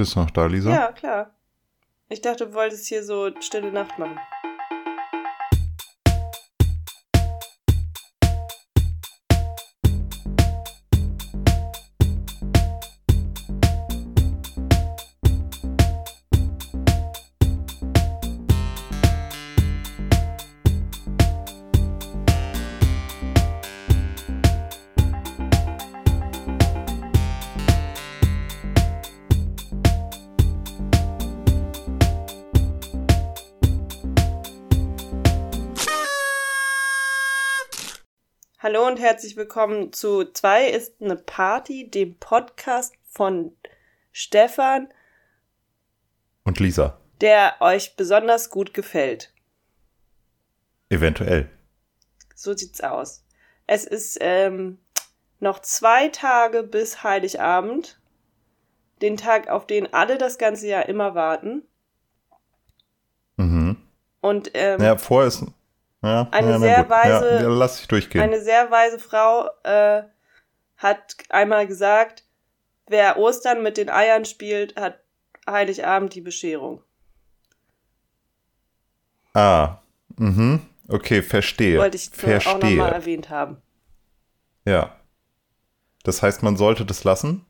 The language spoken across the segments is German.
Bist du noch da, Lisa? Ja, klar. Ich dachte, du wolltest hier so stille Nacht machen. Und herzlich willkommen zu zwei ist eine Party, dem Podcast von Stefan, Und Lisa? der euch besonders gut gefällt. Eventuell. So sieht's aus. Es ist ähm, noch zwei Tage bis Heiligabend, den Tag, auf den alle das ganze Jahr immer warten. Mhm. Und ähm, Ja, vorher ist. Ja, Eine ja, sehr gut. weise- Ja, lass ich durchgehen. Eine sehr weise Frau äh, hat einmal gesagt, wer Ostern mit den Eiern spielt, hat Heiligabend die Bescherung. ah. Mhm. Okay, verstehe. Wollte ich nur auch verstehe. nochmal erwähnt haben. Ja. Das heißt, man sollte das lassen?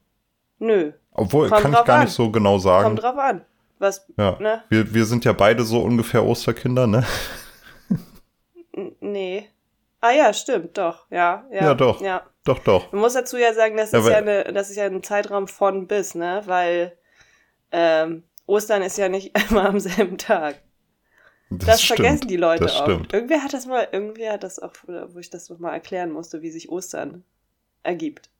Nö, Obwohl, Kommt kann ich gar an. nicht so genau sagen. kommt drauf an. Was, ja. ne? Wir, wir sind ja beide so ungefähr Osterkinder, ne? Nee. Ah ja, stimmt, doch. Ja, ja. Ja, doch. Ja. Doch, doch. Man muss dazu ja sagen, das Ja, ist ja, eine, das ist ja ein Zeitraum von bis, ne? Weil ähm, Ostern ist ja nicht immer am selben Tag. Das, stimmt. vergessen die Leute das auch. stimmt. Irgendwer hat das mal, irgendwer hat das auch, wo ich das noch mal erklären musste, wie sich Ostern ergibt.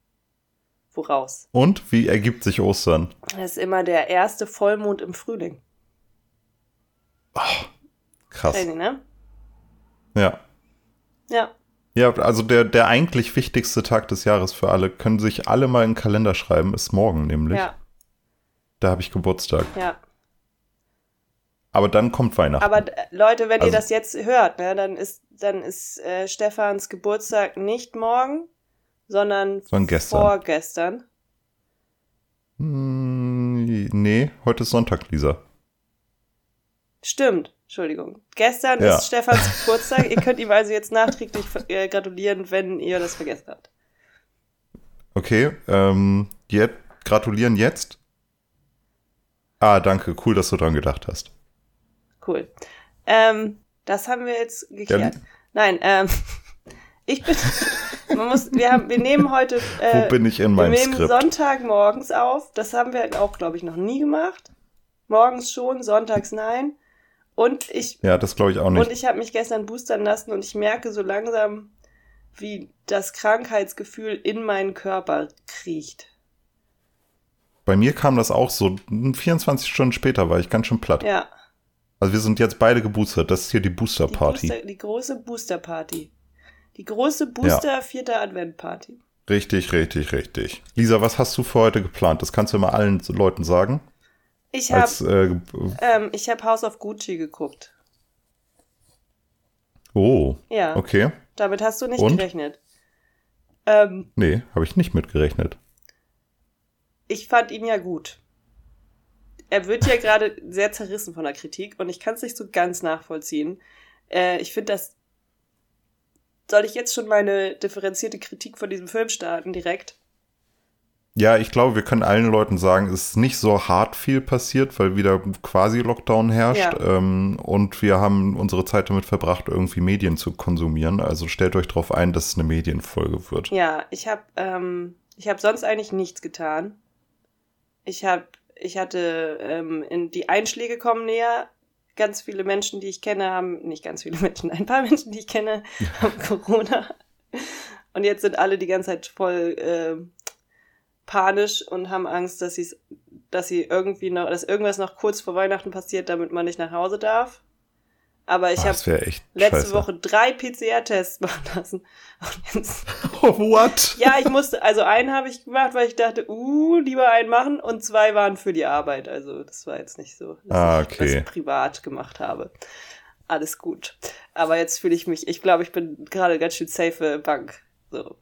Woraus? Und wie ergibt sich Ostern? Das ist immer der erste Vollmond im Frühling. Krass. Crazy, ne? Ja. Ja. Ja, also der, der eigentlich wichtigste Tag des Jahres für alle, können sich alle mal in den Kalender schreiben, ist morgen nämlich. Ja, Da habe ich Geburtstag. ja. Aber dann kommt Weihnachten. Aber äh, Leute, wenn ihr Also- das jetzt hört, ne, dann ist, dann ist äh, Stefans Geburtstag nicht morgen, sondern Sondern gestern. vorgestern. Hm, nee, heute ist Sonntag, Lisa. Stimmt, Entschuldigung. Gestern Ja. ist Stefans Geburtstag. ihr könnt ihm also jetzt nachträglich äh, gratulieren, wenn ihr das vergessen habt. Okay, ähm, jetzt, gratulieren jetzt. Ah, danke, cool, dass du dran gedacht hast. Cool. Ähm, das haben wir jetzt geklärt. Ja, Nein, ähm, ich bin, man muss, wir haben, wir nehmen heute, äh, Wo bin ich in wir meinem nehmen Skript? Sonntag morgens auf. Das haben wir auch, glaube ich, noch nie gemacht. Morgens schon, sonntags nein. Und ich, Ja, das glaube ich auch nicht. und ich habe mich gestern boostern lassen und ich merke so langsam, wie das Krankheitsgefühl in meinen Körper kriecht. Bei mir kam das auch so, 24 Stunden später war ich ganz schön platt. Ja. Also wir sind jetzt beide geboostert. Das ist hier die Die, Booster-Party. Booster, die große Booster-Party. Die große Booster vierte Advent-Party. Richtig, richtig, richtig. Lisa, was hast du für heute geplant? Das kannst du immer allen Leuten sagen. Ich habe äh, ähm, ich hab House of Gucci geguckt. oh, Ja, okay. damit hast du nicht Und? gerechnet. Ähm, Nee, habe ich nicht mitgerechnet. ich fand ihn ja gut. Er wird ja gerade sehr zerrissen von der Kritik und ich kann es nicht so ganz nachvollziehen. Äh, ich finde das. Soll ich jetzt schon meine differenzierte Kritik von diesem Film starten direkt? Ja, ich glaube, wir können allen Leuten sagen, es ist nicht so hart viel passiert, weil wieder quasi Lockdown herrscht. Ja. Ähm, und wir haben unsere Zeit damit verbracht, irgendwie Medien zu konsumieren. Also stellt euch darauf ein, dass es eine Medienfolge wird. Ja, ich habe ähm, ich habe sonst eigentlich nichts getan. Ich habe ich hatte ähm, in die Einschläge kommen näher. Ganz viele Menschen, die ich kenne, haben nicht ganz viele Menschen, ein paar Menschen, die ich kenne, haben Corona. Und jetzt sind alle die ganze Zeit voll äh, panisch und haben Angst, dass sie dass sie irgendwie noch, dass irgendwas noch kurz vor Weihnachten passiert, damit man nicht nach Hause darf. Aber ich Ah, habe letzte scheiße. Woche drei PCR-Tests machen lassen. Oh, what? ja, ich musste, also einen habe ich gemacht, weil ich dachte, uh, lieber einen machen und zwei waren für die Arbeit. Also das war jetzt nicht so, dass Ah, ich okay. das privat gemacht habe. Alles gut. Aber jetzt fühle ich mich, ich glaube, ich bin gerade ganz schön safe Bank. So.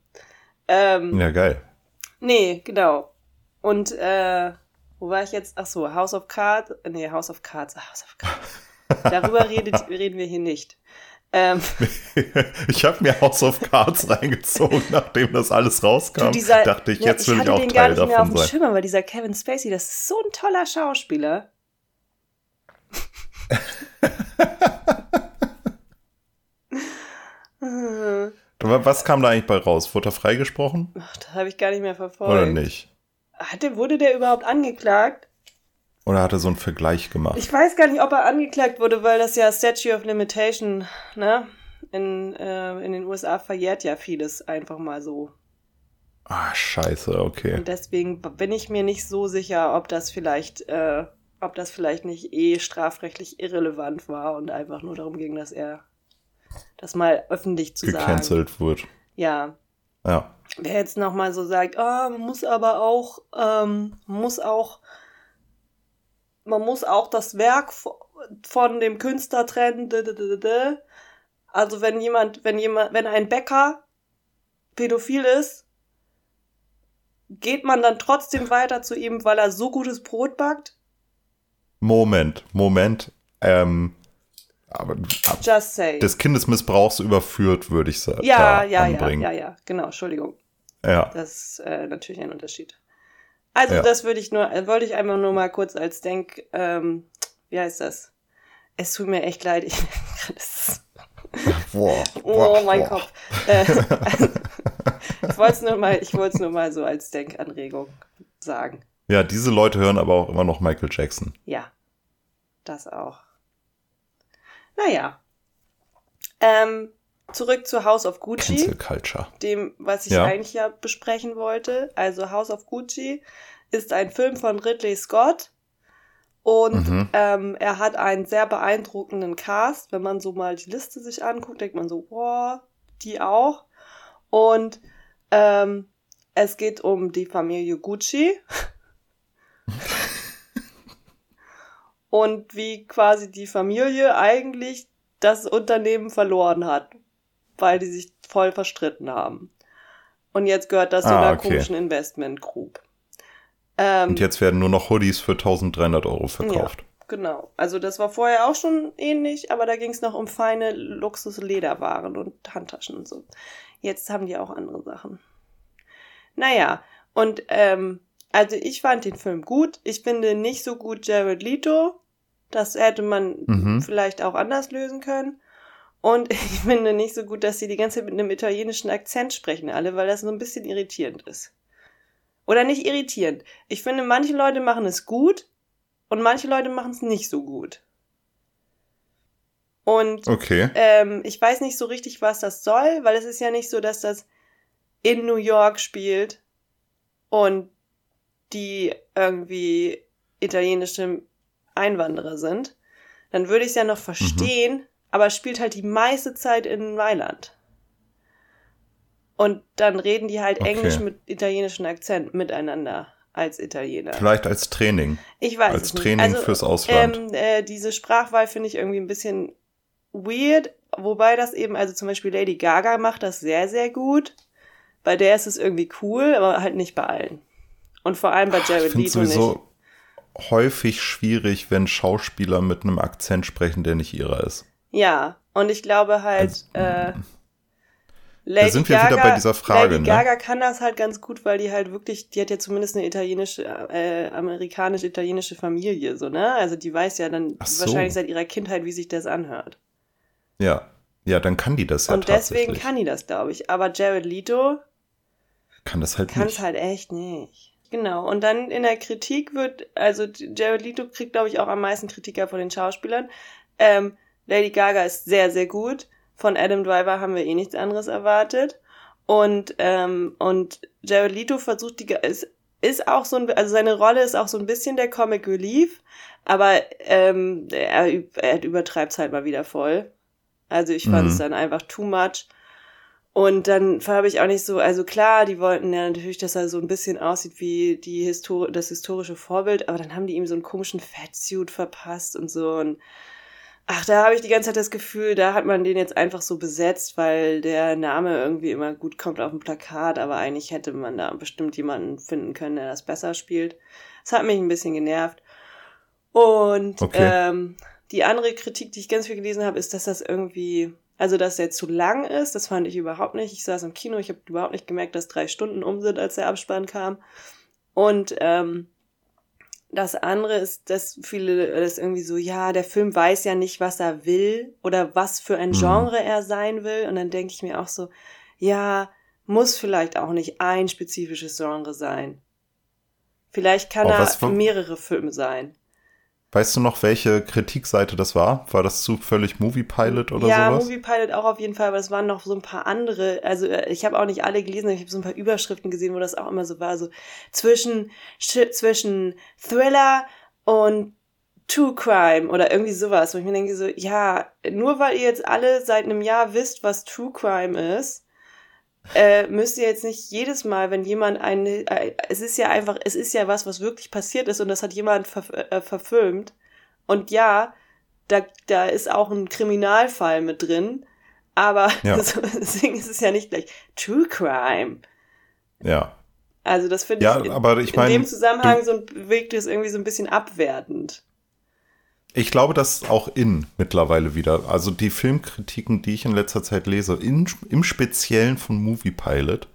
Ähm, Ja, geil. Nee, genau. Und äh, Wo war ich jetzt? Ach so, House of Cards. Nee, House of Cards. House of Cards. Darüber redet, reden wir hier nicht. Ähm, ich habe mir House of Cards reingezogen, nachdem das alles rauskam. Du, dieser, dachte ich, jetzt ja, will ich auch Teil davon mehr auf sein. Schimmer, weil dieser Kevin Spacey, das ist so ein toller Schauspieler. Was kam da eigentlich bei raus? Wurde er freigesprochen? Ach, das habe ich gar nicht mehr verfolgt. Oder nicht? Hatte, wurde der überhaupt angeklagt? Oder hat er so einen Vergleich gemacht? Ich weiß gar nicht, ob er angeklagt wurde, weil das ja Statue of Limitation, ne? In, äh, in den USA verjährt ja vieles einfach mal so. Ah, scheiße, okay. Und deswegen bin ich mir nicht so sicher, ob das vielleicht, äh, ob das vielleicht nicht eh strafrechtlich irrelevant war und einfach nur darum ging, dass er das mal öffentlich zu Gecancelt sagen. wird. Ja. Ja. Wer jetzt nochmal so sagt, oh, man muss aber auch, ähm, muss auch, man muss auch das Werk von dem Künstler trennen. Also wenn jemand, wenn jemand, wenn ein Bäcker pädophil ist, geht man dann trotzdem weiter zu ihm, weil er so gutes Brot backt? Moment, Moment. Ähm, aber des Kindesmissbrauchs überführt, würde ich sagen. Ja, ja, anbringen. ja, ja, ja, genau, Entschuldigung. Ja. Das ist äh, natürlich ein Unterschied. Also ja. das würde ich nur, äh, wollte ich einfach nur mal kurz als Denk, ähm, wie heißt das? Es tut mir echt leid. Ich, boah, boah, oh mein boah. Kopf. Äh, ich wollte es nur mal, ich wollte es nur mal so als Denkanregung sagen. Ja, diese Leute hören aber auch immer noch Michael Jackson. Ja, das auch. Naja. Ähm, zurück zu House of Gucci. Cancel Culture. Dem, was ich ja. eigentlich ja besprechen wollte. Also House of Gucci ist ein Film von Ridley Scott. Und mhm. ähm, er hat einen sehr beeindruckenden Cast. Wenn man so mal die Liste sich anguckt, denkt man so, boah, die auch. Und ähm, es geht um die Familie Gucci. und wie quasi die Familie eigentlich das Unternehmen verloren hat, weil die sich voll verstritten haben. Und jetzt gehört das ah, zu einer okay. komischen Investment Group. Ähm, und jetzt werden nur noch Hoodies für 1300 Euro verkauft. Ja, genau. Also das war vorher auch schon ähnlich, aber da ging es noch um feine Luxus-Lederwaren und Handtaschen und so. Jetzt haben die auch andere Sachen. Naja, und ähm, also ich fand den Film gut. Ich finde nicht so gut Jared Leto. Das hätte man mhm. vielleicht auch anders lösen können. Und ich finde nicht so gut, dass sie die ganze Zeit mit einem italienischen Akzent sprechen, alle, weil das so ein bisschen irritierend ist. Oder nicht irritierend. Ich finde, manche Leute machen es gut und manche Leute machen es nicht so gut. Und okay. ähm, ich weiß nicht so richtig, was das soll, weil es ist ja nicht so, dass das in New York spielt und die irgendwie italienische Einwanderer sind, dann würde ich es ja noch verstehen, mhm. aber spielt halt die meiste Zeit in Mailand. Und dann reden die halt okay. Englisch mit italienischem Akzent miteinander als Italiener. Vielleicht als Training. Ich weiß Als Training also, fürs Ausland. Ähm, äh, diese Sprachwahl finde ich irgendwie ein bisschen weird, wobei das eben, also zum Beispiel Lady Gaga macht das sehr, sehr gut. Bei der ist es irgendwie cool, aber halt nicht bei allen. Und vor allem bei Jared Leto sowieso nicht. häufig schwierig, wenn Schauspieler mit einem Akzent sprechen, der nicht ihrer ist. Ja, und ich glaube halt, also, äh, Lady da sind wir Gaga, wieder bei dieser Frage. Lady ne? Gaga kann das halt ganz gut, weil die halt wirklich, die hat ja zumindest eine italienische, äh, amerikanisch-italienische Familie, so, ne? Also die weiß ja dann so. wahrscheinlich seit ihrer Kindheit, wie sich das anhört. Ja, ja, dann kann die das ja Und deswegen kann die das, glaube ich. Aber Jared Leto kann das halt nicht. Kann es halt echt nicht. Genau, und dann in der Kritik wird, also Jared Leto kriegt, glaube ich, auch am meisten Kritiker von den Schauspielern. Ähm, Lady Gaga ist sehr, sehr gut. Von Adam Driver haben wir eh nichts anderes erwartet. Und, ähm, und Jared Leto versucht die, ist, ist auch so ein, also seine Rolle ist auch so ein bisschen der Comic Relief, aber ähm, er, er übertreibt es halt mal wieder voll. Also ich fand es mhm. dann einfach too much. Und dann habe ich auch nicht so, also klar, die wollten ja natürlich, dass er so ein bisschen aussieht wie die Histori das historische Vorbild, aber dann haben die ihm so einen komischen Fatsuit verpasst und so. Und Ach, da habe ich die ganze Zeit das Gefühl, da hat man den jetzt einfach so besetzt, weil der Name irgendwie immer gut kommt auf dem Plakat, aber eigentlich hätte man da bestimmt jemanden finden können, der das besser spielt. Das hat mich ein bisschen genervt. Und Okay. ähm, die andere Kritik, die ich ganz viel gelesen habe, ist, dass das irgendwie, also dass der zu lang ist. Das fand ich überhaupt nicht. Ich saß im Kino, ich habe überhaupt nicht gemerkt, dass drei Stunden um sind, als der Abspann kam. Und ähm, das andere ist, dass viele das irgendwie so, ja, der Film weiß ja nicht, was er will oder was für ein Mhm. Genre er sein will. Und dann denke ich mir auch so, ja, muss vielleicht auch nicht ein spezifisches Genre sein. Vielleicht kann Oh, er mehrere Filme sein. Weißt du noch, welche Kritikseite das war? War das zufällig Movie Pilot oder ja, sowas? Movie Pilot auch auf jeden Fall, aber es waren noch so ein paar andere. Also äh, ich habe auch nicht alle gelesen, aber ich habe so ein paar Überschriften gesehen, wo das auch immer so war, so zwischen sch- zwischen Thriller und True Crime oder irgendwie sowas, wo ich mir denke so, ja, nur weil ihr jetzt alle seit einem Jahr wisst, was True Crime ist, äh, müsst ihr jetzt nicht jedes Mal, wenn jemand eine, äh, es ist ja einfach, es ist ja was, was wirklich passiert ist und das hat jemand ver äh, verfilmt. Und ja, da, da ist auch ein Kriminalfall mit drin, aber Ja. deswegen ist es ja nicht gleich True Crime. Ja. Also das finde Ja, ich aber ich in meine, dem Zusammenhang so wirkt es irgendwie so ein bisschen abwertend. Ich glaube, das ist auch in mittlerweile wieder. Also die Filmkritiken, die ich in letzter Zeit lese, in, im Speziellen von Movie Pilot,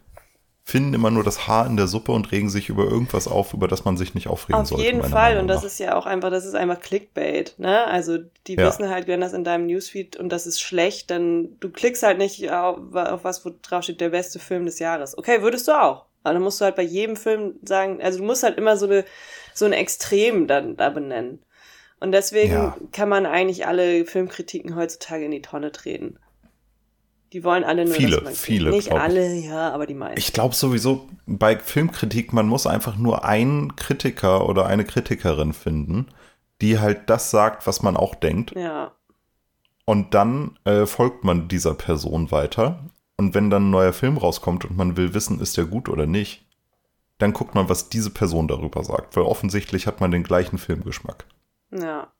finden immer nur das Haar in der Suppe und regen sich über irgendwas auf, über das man sich nicht aufregen Auf sollte. jeden meiner Fall. Meinung Und das nach. ist ja auch einfach, das ist einfach Clickbait, ne? Also die Ja. wissen halt, wenn das in deinem Newsfeed und das ist schlecht, dann du klickst halt nicht auf, auf was, wo drauf steht, der beste Film des Jahres. Okay, würdest du auch. Aber dann musst du halt bei jedem Film sagen, also du musst halt immer so eine, so ein Extrem dann da benennen. Und deswegen Ja. kann man eigentlich alle Filmkritiken heutzutage in die Tonne treten. Die wollen alle nur, Viele, dass man viele, Nicht alle, ja, aber die meisten. Ich glaube sowieso, bei Filmkritik, man muss einfach nur einen Kritiker oder eine Kritikerin finden, die halt das sagt, was man auch denkt. ja. Und dann äh, folgt man dieser Person weiter. Und wenn dann ein neuer Film rauskommt und man will wissen, ist der gut oder nicht, dann guckt man, was diese Person darüber sagt. Weil offensichtlich hat man den gleichen Filmgeschmack. Ja.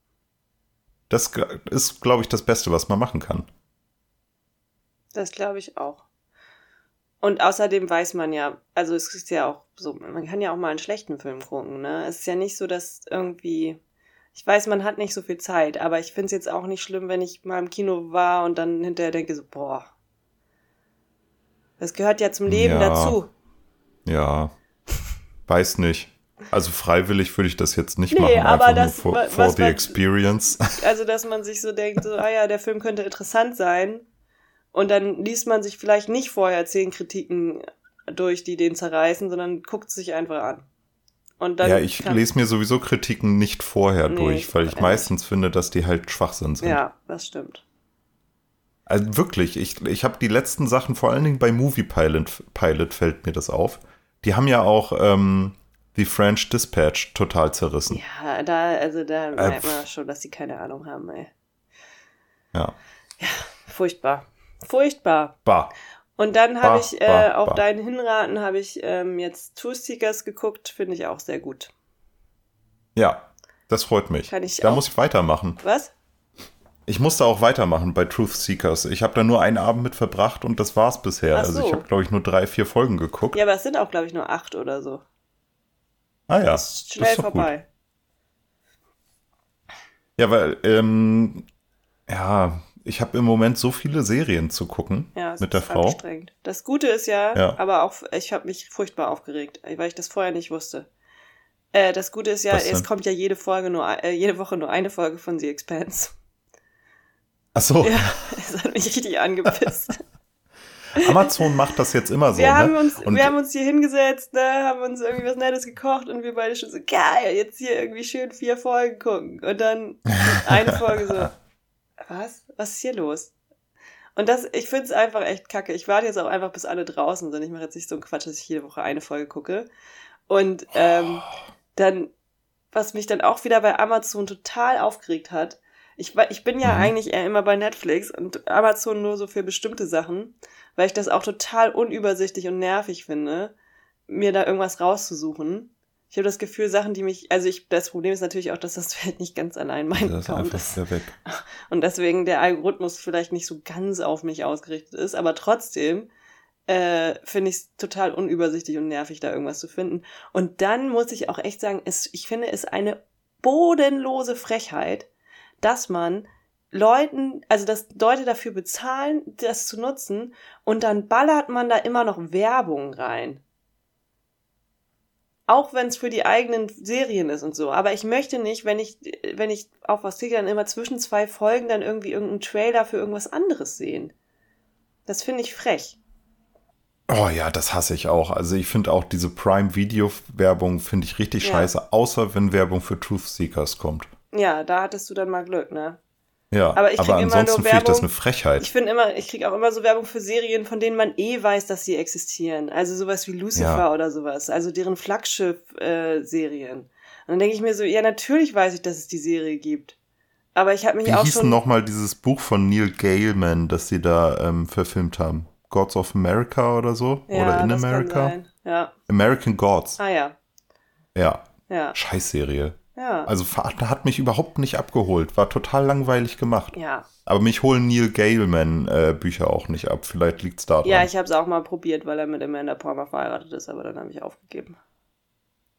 Das ist, glaube ich, das Beste, was man machen kann. Das glaube ich auch. Und außerdem weiß man ja, also es ist ja auch so, man kann ja auch mal einen schlechten Film gucken, ne? Es ist ja nicht so, dass irgendwie, ich weiß, man hat nicht so viel Zeit, aber ich finde es jetzt auch nicht schlimm, wenn ich mal im Kino war und dann hinterher denke so, boah, das gehört ja zum Leben Ja. dazu. Ja, weiß nicht. Also freiwillig würde ich das jetzt nicht Nee, machen, aber einfach das, nur for, for the man- experience. Also, dass man sich so denkt, so, ah ja, der Film könnte interessant sein. Und dann liest man sich vielleicht nicht vorher zehn Kritiken durch, die den zerreißen, sondern guckt es sich einfach an. Und dann ja, ich lese mir sowieso Kritiken nicht vorher Nee, durch, weil ich ehrlich. meistens finde, dass die halt Schwachsinn sind. Ja, das stimmt. Also wirklich, ich, ich habe die letzten Sachen, vor allen Dingen bei Movie Pilot, Pilot fällt mir das auf. Die haben ja auch ähm, die French Dispatch total zerrissen. Ja, da, also da merkt pff. man schon, dass sie keine Ahnung haben, ey. Ja. Furchtbar. Furchtbar. Bah. Und dann habe ich, äh, bah, auf bah. deinen Hinraten habe ich ähm, jetzt Two Seekers geguckt, finde ich auch sehr gut. Ja, das freut mich. Kann ich da auch- muss ich weitermachen. Was? Ich musste auch weitermachen bei Truth Seekers. Ich habe da nur einen Abend mit verbracht und das war's bisher. Ach Also so. ich habe, glaube ich, nur drei, vier Folgen geguckt. Ja, aber es sind auch, glaube ich, nur acht oder so. Ah ja, Ist schnell ist doch gut. vorbei. Ja, weil, ähm, ja, ich habe im Moment so viele Serien zu gucken Ja, es mit der Frau. anstrengend. Das Gute ist ja, Ja. aber auch, ich habe mich furchtbar aufgeregt, weil ich das vorher nicht wusste. Äh, das Gute ist ja, es kommt ja jede Folge nur, äh, jede Woche nur eine Folge von The Expanse. Ach so, Ja, es hat mich richtig angepisst. Amazon macht das jetzt immer so, wir, ne? haben uns, und wir haben uns hier hingesetzt, ne, haben uns irgendwie was Nettes gekocht und wir beide schon so, geil, jetzt hier irgendwie schön vier Folgen gucken. Und dann eine Folge so, was? Was ist hier los? Und das, ich find's einfach echt kacke. Ich warte jetzt auch einfach, bis alle draußen sind. Ich mache jetzt nicht so einen Quatsch, dass ich jede Woche eine Folge gucke. Und ähm, dann, was mich dann auch wieder bei Amazon total aufgeregt hat, ich, ich bin ja Mhm. eigentlich eher immer bei Netflix und Amazon nur so für bestimmte Sachen, weil ich das auch total unübersichtlich und nervig finde, mir da irgendwas rauszusuchen. Ich habe das Gefühl, Sachen, die mich, also ich, das Problem ist natürlich auch, dass das halt nicht ganz allein mein Das ist einfach ist. weg. Und deswegen der Algorithmus vielleicht nicht so ganz auf mich ausgerichtet ist, aber trotzdem äh, finde ich es total unübersichtlich und nervig, da irgendwas zu finden. Und dann muss ich auch echt sagen, es, ich finde es eine bodenlose Frechheit, dass man Leuten, also dass Leute dafür bezahlen, das zu nutzen, und dann ballert man da immer noch Werbung rein. Auch wenn es für die eigenen Serien ist und so. Aber ich möchte nicht, wenn ich, wenn ich auf was klicke, dann immer zwischen zwei Folgen dann irgendwie irgendeinen Trailer für irgendwas anderes sehen. Das finde ich frech. Oh ja, das hasse ich auch. Also ich finde auch diese Prime-Video-Werbung finde ich richtig Ja. scheiße, außer wenn Werbung für Truth Seekers kommt. Ja, da hattest du dann mal Glück, ne? Ja, Aber ich krieg immer ansonsten nur finde ich das eine Frechheit. Ich finde immer, ich kriege auch immer so Werbung für Serien, von denen man eh weiß, dass sie existieren. Also sowas wie Lucifer Ja. oder sowas. Also deren Flaggschiff-Serien. Und dann denke ich mir so, ja, natürlich weiß ich, dass es die Serie gibt. Aber ich habe mich Wie auch hieß schon. denn nochmal dieses Buch von Neil Gaiman, das sie da ähm, verfilmt haben? Gods of America oder so? ja, oder In America? Ja. American Gods. Ah ja. Ja, Ja. Scheißserie. Ja. Also hat mich überhaupt nicht abgeholt. War total langweilig gemacht. ja. Aber mich holen Neil Gaiman äh, Bücher auch nicht ab. Vielleicht liegt's da dran. Ja, ich habe es auch mal probiert, weil er mit Amanda Palmer verheiratet ist, aber dann habe ich aufgegeben.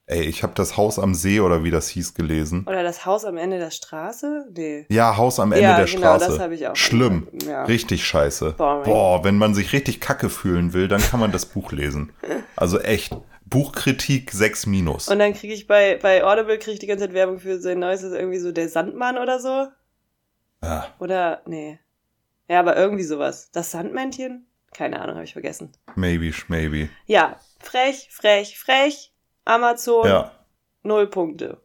Ey, ich habe das Haus am See oder wie das hieß gelesen. Oder das Haus am Ende der Straße? Nee. Ja, Haus am Ende Ja, der genau, Straße. das habe ich auch. Schlimm. Ja. Richtig scheiße. Boring. Boah, wenn man sich richtig kacke fühlen will, dann kann man das Buch lesen. Also echt. Buchkritik 6 minus. Und dann kriege ich bei, bei Audible kriege ich die ganze Zeit Werbung für sein neues, ist irgendwie so der Sandmann oder so. Ah, Oder, nee. Ja, aber irgendwie sowas. Das Sandmännchen? Keine Ahnung, habe ich vergessen. maybe, maybe. Ja, frech, frech, frech. Amazon, Ja, null Punkte.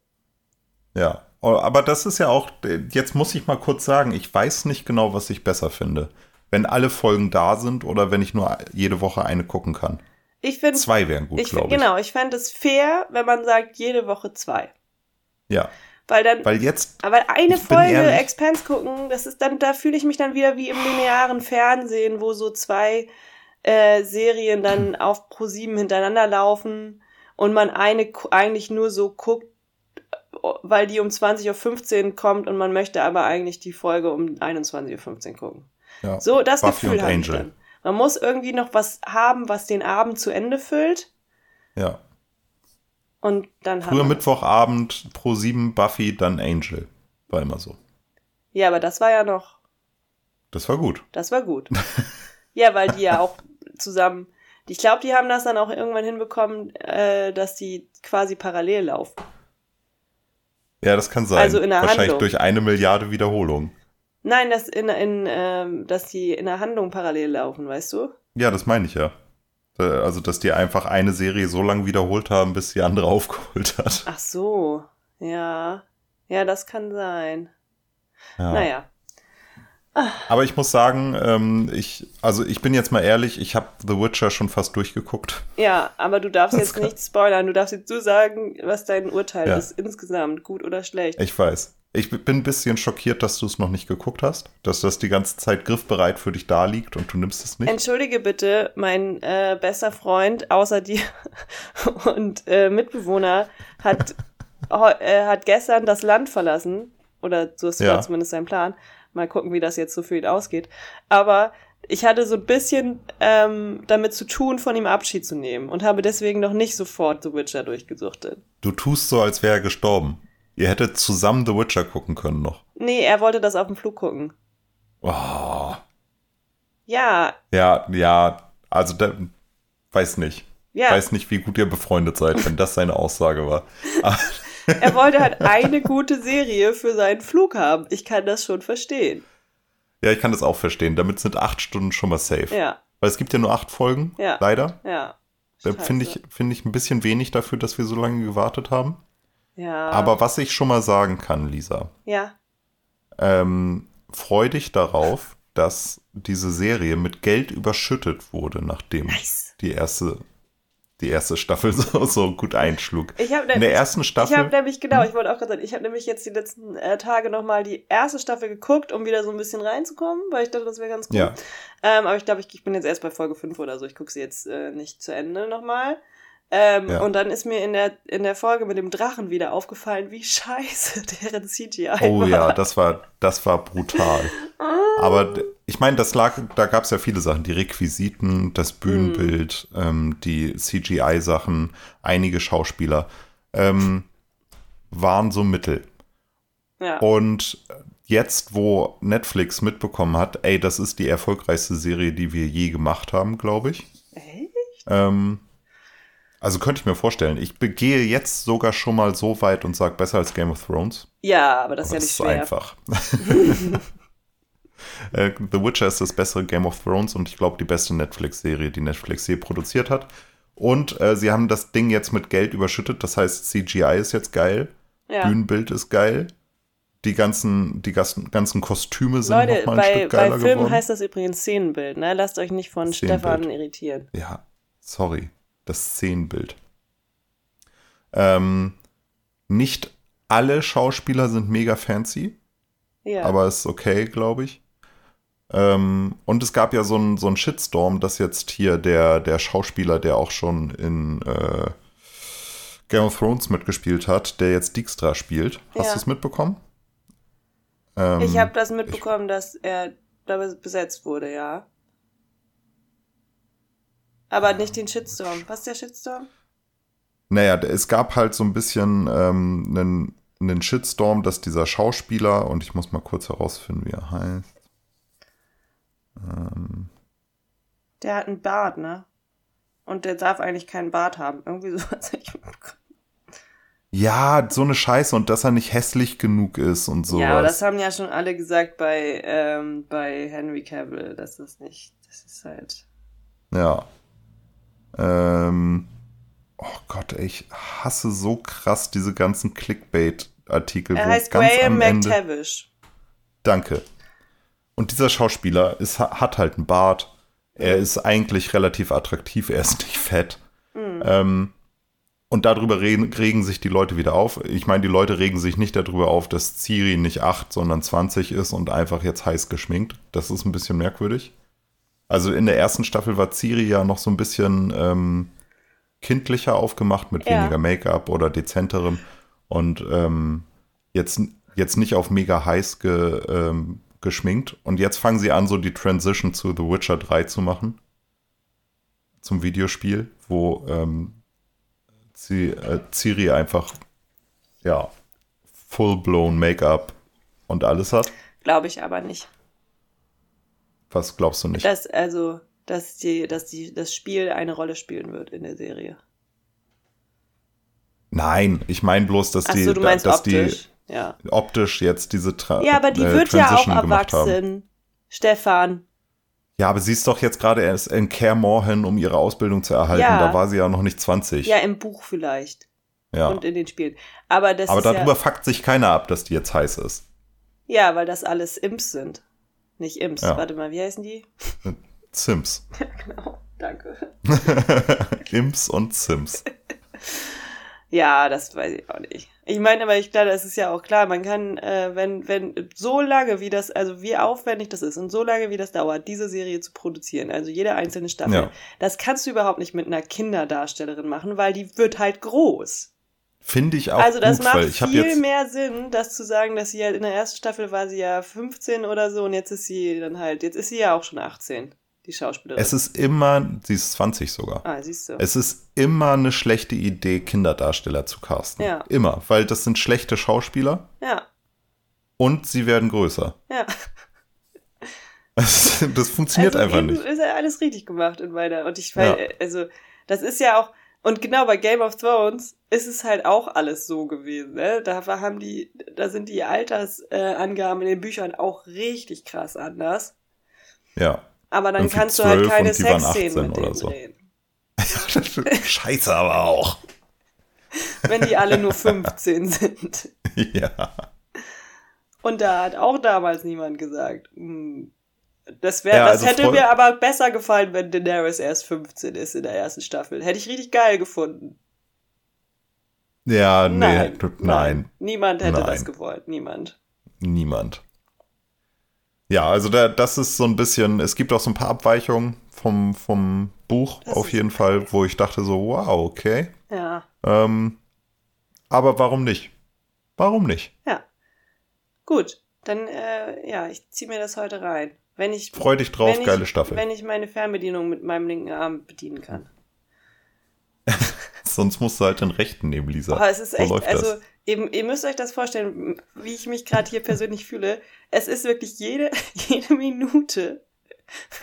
ja. Oh, Aber das ist ja auch, jetzt muss ich mal kurz sagen, ich weiß nicht genau, was ich besser finde. Wenn alle Folgen da sind oder wenn ich nur jede Woche eine gucken kann. Ich finde, Zwei wären gut, glaube ich. genau, ich fände es fair, wenn man sagt, jede Woche zwei. Ja, Weil dann, weil jetzt, aber eine Folge ehrlich- Expanse gucken, das ist dann, da fühle ich mich dann wieder wie im linearen Fernsehen, wo so zwei äh, Serien dann auf Pro 7 hintereinander laufen und man eine eigentlich nur so guckt, weil die um 20.15 Uhr kommt und man möchte aber eigentlich die Folge um 21.15 Uhr gucken. ja. So, das Buffy Gefühl und Angel. Man muss irgendwie noch was haben, was den Abend zu Ende füllt ja. und dann Früher Mittwochabend pro 7 Buffy, dann Angel. War immer so. Ja, aber das war ja noch, Das war gut. das war gut. ja, weil die ja auch zusammen, ich glaube, die haben das dann auch irgendwann hinbekommen, äh, dass die quasi parallel laufen. Ja, das kann sein. Also in der Wahrscheinlich Handlung. durch eine Milliarde Wiederholungen. Nein, dass in, in ähm, dass die in der Handlung parallel laufen, weißt du? Ja, das meine ich ja. Äh, Also, dass die einfach eine Serie so lange wiederholt haben, bis die andere aufgeholt hat. Ach so, ja. Ja, das kann sein. Ja. Naja. Aber ich muss sagen, ähm, ich, also ich bin jetzt mal ehrlich, ich habe The Witcher schon fast durchgeguckt. Ja, aber du darfst Das jetzt kann- nicht spoilern. Du darfst jetzt nur sagen, was dein Urteil Ja. ist insgesamt, gut oder schlecht. Ich weiß. Ich bin ein bisschen schockiert, dass du es noch nicht geguckt hast. Dass das die ganze Zeit griffbereit für dich da liegt und du nimmst es nicht. Entschuldige bitte, mein äh, bester Freund außer dir und äh, Mitbewohner hat, äh, hat gestern das Land verlassen. Oder so ist Ja. zumindest sein Plan. Mal gucken, wie das jetzt so für ihn ausgeht. Aber ich hatte so ein bisschen ähm, damit zu tun, von ihm Abschied zu nehmen und habe deswegen noch nicht sofort The Witcher durchgesuchtet. Du tust so, als wäre er gestorben. Ihr hättet zusammen The Witcher gucken können noch. Nee, er wollte das auf dem Flug gucken. Oh. Ja, Ja, ja, also da, weiß nicht. ja. Weiß nicht, wie gut ihr befreundet seid, wenn das seine Aussage war. Er wollte halt eine gute Serie für seinen Flug haben. Ich kann das schon verstehen. ja, ich kann das auch verstehen. Damit sind acht Stunden schon mal safe. Ja, Weil es gibt ja nur acht Folgen, Ja. leider. ja. Finde ich, finde ich ein bisschen wenig dafür, dass wir so lange gewartet haben. Ja. Aber was ich schon mal sagen kann, Lisa, Ja. ähm, freu dich darauf, dass diese Serie mit Geld überschüttet wurde, nachdem Nice. die erste, die erste Staffel so, so gut einschlug. Ich habe In der ersten ich Staffel. habe nämlich genau, ich wollte auch gerade sagen, ich habe nämlich jetzt die letzten äh, Tage noch mal die erste Staffel geguckt, um wieder so ein bisschen reinzukommen, weil ich dachte, das wäre ganz cool. Ja. Ähm, aber ich glaube, ich, ich bin jetzt erst bei Folge 5 oder so. Ich gucke sie jetzt äh, nicht zu Ende nochmal. Ähm, Ja. Und dann ist mir in der, in der Folge mit dem Drachen wieder aufgefallen, wie scheiße deren CGI Oh war. ja, das war, das war brutal. Aber d- ich meine, das lag, da gab es ja viele Sachen. Die Requisiten, das Bühnenbild, ähm, die CGI-Sachen, einige Schauspieler ähm, waren so mittel. Ja. Und jetzt, wo Netflix mitbekommen hat, ey, das ist die erfolgreichste Serie, die wir je gemacht haben, glaube ich. Echt? Ähm, also könnte ich mir vorstellen. Ich gehe jetzt sogar schon mal so weit und sage besser als Game of Thrones. Ja, aber das ist Aber ja das nicht ist so schwer. einfach. Äh, The Witcher ist das bessere Game of Thrones und ich glaube die beste Netflix-Serie, die Netflix je produziert hat. Und äh, sie haben das Ding jetzt mit Geld überschüttet. Das heißt, CGI ist jetzt geil, Ja. Bühnenbild ist geil, die ganzen, die ganzen, Kostüme sind Leute, noch mal ein bei, Stück bei geiler Filmen geworden. heißt das übrigens Szenenbild, ne? Lasst euch nicht von Szenenbild. Stefan irritieren. Ja, sorry, das Szenenbild. Ähm, nicht alle Schauspieler sind mega fancy. Ja. aber ist okay, glaube ich. Ähm, und es gab ja so einen so einen Shitstorm, dass jetzt hier der, der Schauspieler, der auch schon in äh, Game of Thrones mitgespielt hat, der jetzt Dijkstra spielt. Hast Ja. du es mitbekommen? Ähm, ich habe das mitbekommen, dass er da besetzt wurde, ja. Aber nicht den Shitstorm. Was ist der Shitstorm? Naja, es gab halt so ein bisschen ähm, einen, einen Shitstorm, dass dieser Schauspieler, und ich muss mal kurz herausfinden, wie er heißt. Ähm, Der hat einen Bart, ne? Und der darf eigentlich keinen Bart haben. Irgendwie sowas. Ich ja, so eine Scheiße und dass er nicht hässlich genug ist und sowas. Ja, das haben ja schon alle gesagt bei, ähm, bei Henry Cavill, dass das nicht, das ist halt. Ja. Ähm, oh Gott, ey, ich hasse so krass diese ganzen Clickbait-Artikel. Er heißt Graham McTavish. Danke. Und dieser Schauspieler ist, hat halt einen Bart. Er ist eigentlich relativ attraktiv. Er ist nicht fett. Mhm. Ähm, und darüber regen, regen sich die Leute wieder auf. Ich meine, die Leute regen sich nicht darüber auf, dass Ciri nicht 8, sondern 20 ist und einfach jetzt heiß geschminkt. Das ist ein bisschen merkwürdig. Also in der ersten Staffel war Ciri ja noch so ein bisschen ähm, kindlicher aufgemacht mit Ja. weniger Make-up oder dezenterem. Und ähm, jetzt, jetzt nicht auf mega heiß ge, ähm, geschminkt. Und jetzt fangen sie an, so die Transition zu The Witcher 3 zu machen. Zum Videospiel, wo ähm, sie, äh, Ciri einfach, ja, full-blown Make-up und alles hat. Glaube ich aber nicht. Was glaubst du nicht? Dass, also, dass die, dass die, das Spiel eine Rolle spielen wird in der Serie. Nein, ich meine bloß, dass die, Achso, du meinst dass optisch. ja. die optisch jetzt diese Tra Ja, aber die äh, wird ja auch Transition gemacht haben. erwachsen. Stefan. Ja, aber sie ist doch jetzt gerade erst in Care Morhen, um ihre Ausbildung zu erhalten. Ja. Da war sie ja noch nicht 20. Ja, im Buch vielleicht. Ja. Und in den Spielen. Aber das aber darüber ja, fuckt sich keiner ab, dass die jetzt heiß ist. ja, weil das alles Imps sind. Nicht Imps. Ja. Warte mal, wie heißen die? Sims. Genau, danke. Imps und Sims. Ja, das weiß ich auch nicht. Ich meine, aber ich glaube, das ist ja auch klar, man kann, äh, wenn, wenn, so lange wie das, also wie aufwendig das ist und so lange wie das dauert, diese Serie zu produzieren, also jede einzelne Staffel, Ja. das kannst du überhaupt nicht mit einer Kinderdarstellerin machen, weil die wird halt groß. Finde ich auch also das gut, macht ich viel mehr Sinn, das zu sagen, dass sie halt in der ersten Staffel war sie ja 15 oder so und jetzt ist sie dann halt, jetzt ist sie ja auch schon 18, die Schauspielerin. Es ist immer, sie ist 20 sogar. ah, siehst du. Es ist immer eine schlechte Idee, Kinderdarsteller zu casten. Ja. Immer, weil das sind schlechte Schauspieler ja, und sie werden größer. ja. Das, das funktioniert also einfach nicht. Ist ja alles richtig gemacht in meiner. Und ich weil, Ja. also, das ist ja auch, und genau bei Game of Thrones ist es halt auch alles so gewesen, ne? Da haben die, da sind die Altersangaben Angaben in den Büchern auch richtig krass anders. Ja. Aber dann kannst du halt 12 keine Sexszenen 18 mit oder denen so. drehen. Scheiße aber auch. Wenn die alle nur 15 sind. Ja. Und da hat auch damals niemand gesagt, hm, das wäre, Ja, das also hätte mir aber besser gefallen, wenn Daenerys erst 15 ist in der ersten Staffel. Hätte ich richtig geil gefunden. Ja, nee, Nein, nein, nein, Niemand hätte Nein. das gewollt. Niemand. niemand. Ja, also da, das ist so ein bisschen, es gibt auch so ein paar Abweichungen vom, vom Buch Das auf jeden okay. Fall, wo ich dachte so, wow, okay. Ja. Ähm, aber warum nicht? Warum nicht? Ja. Gut. Dann, äh, ja, ich ziehe mir das heute rein. Wenn ich, Freu dich drauf, wenn geile ich, Staffel. Wenn ich meine Fernbedienung mit meinem linken Arm bedienen kann. Sonst musst du halt den rechten nehmen, Lisa. Oh, es ist so echt, also das. ihr, müsst euch das vorstellen, wie ich mich gerade hier persönlich fühle. Es ist wirklich jede, jede Minute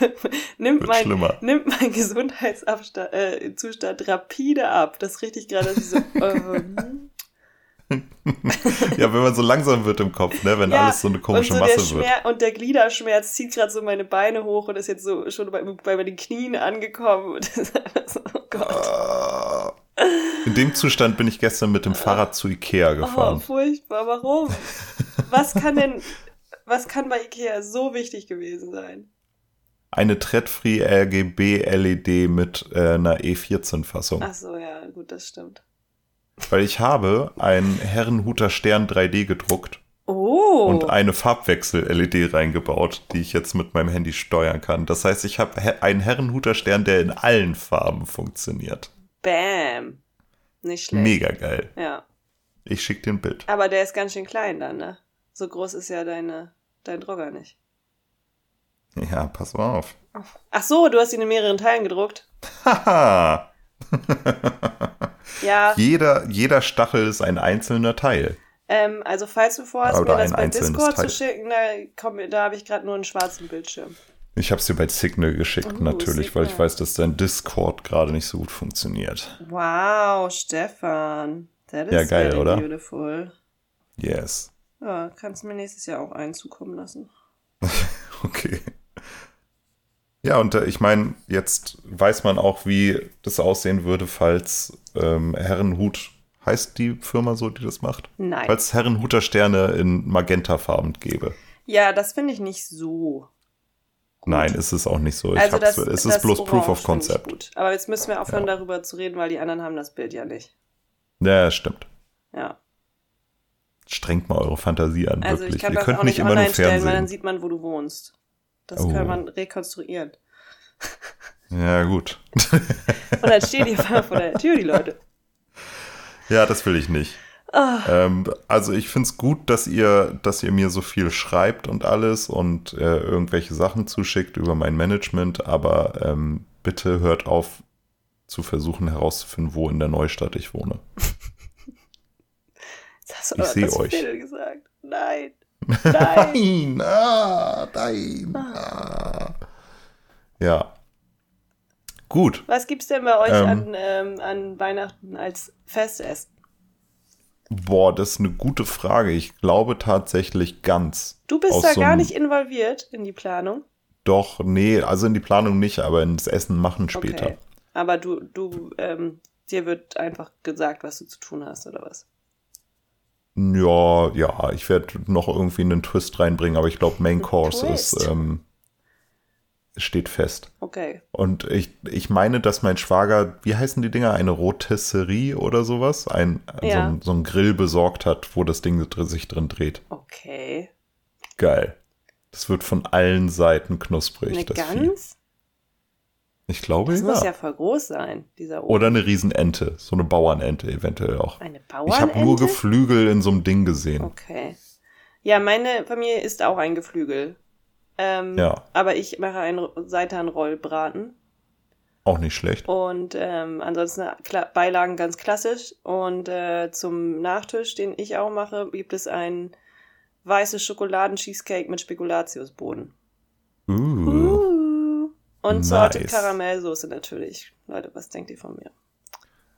nimmt Wird mein, schlimmer. nimmt mein Gesundheitszustand äh, rapide ab. Das richtig gerade, so, ähm, Ja, wenn man so langsam wird im Kopf, ne? wenn Ja, alles so eine komische und so Masse wird. Schmerz und der Gliederschmerz zieht gerade so meine Beine hoch und ist jetzt so schon bei, bei den Knien angekommen. Und das ist so, oh Gott. Ah. In dem Zustand bin ich gestern mit dem Fahrrad zu Ikea Oh, gefahren. furchtbar. Warum? Was kann denn, was kann bei Ikea so wichtig gewesen sein? Eine Thread-Free RGB LED mit äh, einer E14-Fassung. Ach so, ja, gut, das stimmt. Weil ich habe einen Herrenhuter Stern 3D gedruckt Oh. und eine Farbwechsel-LED reingebaut, die ich jetzt mit meinem Handy steuern kann. Das heißt, ich habe einen Herrenhuter Stern, der in allen Farben funktioniert. Bam. Nicht schlecht. Mega geil. Ja. Ich schicke dir ein Bild. Aber der ist ganz schön klein dann, ne? So groß ist ja deine, dein Drucker nicht. Ja, pass mal auf. Ach so, du hast ihn in mehreren Teilen gedruckt. Haha! Ja, Jeder, jeder Stachel ist ein einzelner Teil. ähm, also falls du vorhast, Oder mir das bei Discord Teil. zu schicken, da, komm, da habe ich gerade nur einen schwarzen Bildschirm. Ich habe es dir bei Signal geschickt, Oh, natürlich, weil ich Signal. weiß, dass dein Discord gerade nicht so gut funktioniert. Wow, Stefan. That is Ja, geil, very oder? beautiful. Yes. Ja, kannst mir nächstes Jahr auch einen zukommen lassen. Okay. Ja, und äh, ich meine, jetzt weiß man auch, wie das aussehen würde, falls ähm, Herrenhut, heißt die Firma so, die das macht? Nein. Falls Herrenhuter Sterne in Magentafarben gäbe. Ja, das finde ich nicht so. Nein, ist es auch nicht so. Ich Also das, es ist bloß Proof of Concept. Gut. Aber jetzt müssen wir aufhören, darüber zu reden, weil die anderen haben das Bild ja nicht. Ja, stimmt. Ja. Strengt mal eure Fantasie an, Also wirklich. ich kann Ihr das könnt auch nicht nicht immer nur online stellen, weil dann Fernsehen. sieht man, wo du wohnst. Das Oh. kann man rekonstruieren. Ja, gut. Und dann stehen die vor der Tür, die Leute. Ja, das will ich nicht. Ah. Ähm, also ich finde es gut, dass ihr, dass ihr mir so viel schreibt und alles und äh, irgendwelche Sachen zuschickt über mein Management, aber ähm, bitte hört auf zu versuchen herauszufinden, wo in der Neustadt ich wohne. Ich aber seh das euch. Nein. Nein. Nein, ah, nein. Ah. Ja. Gut. Was gibt's denn bei euch Ähm. an, ähm, an Weihnachten als Festessen? Boah, das ist eine gute Frage. Ich glaube tatsächlich ganz. Du bist da so gar nicht involviert in die Planung. Doch, nee, also in die Planung nicht, aber ins Essen machen später. Okay. Aber du, du, ähm, dir wird einfach gesagt, was du zu tun hast, oder was? Ja, ja, ich werde noch irgendwie einen Twist reinbringen, aber ich glaube, Main Course ist, ähm, steht fest. Okay. Und ich, ich meine, dass mein Schwager, wie heißen die Dinger, eine Rotisserie oder sowas, ein, so, Ja. ein, so ein Grill besorgt hat, wo das Ding sich drin dreht. Okay. Geil. Das wird von allen Seiten knusprig. Eine. Gans? Ich glaube, Das ja. muss ja voll groß sein, dieser Ofen. Oder eine Riesenente, so eine Bauernente eventuell auch. Eine Ich habe nur Bauernente? Geflügel in so einem Ding gesehen. Okay. Ja, meine Familie isst auch ein Geflügel. Ähm, Ja. Aber ich mache einen Seitanrollbraten. Auch nicht schlecht. Und ähm, ansonsten Kla Beilagen ganz klassisch. Und äh, zum Nachtisch, den ich auch mache, gibt es einen weißes Schokoladen-Cheesecake mit Spekulatiusboden. Uh. Und Sorte Nice. Karamellsoße natürlich. Leute, was denkt ihr von mir?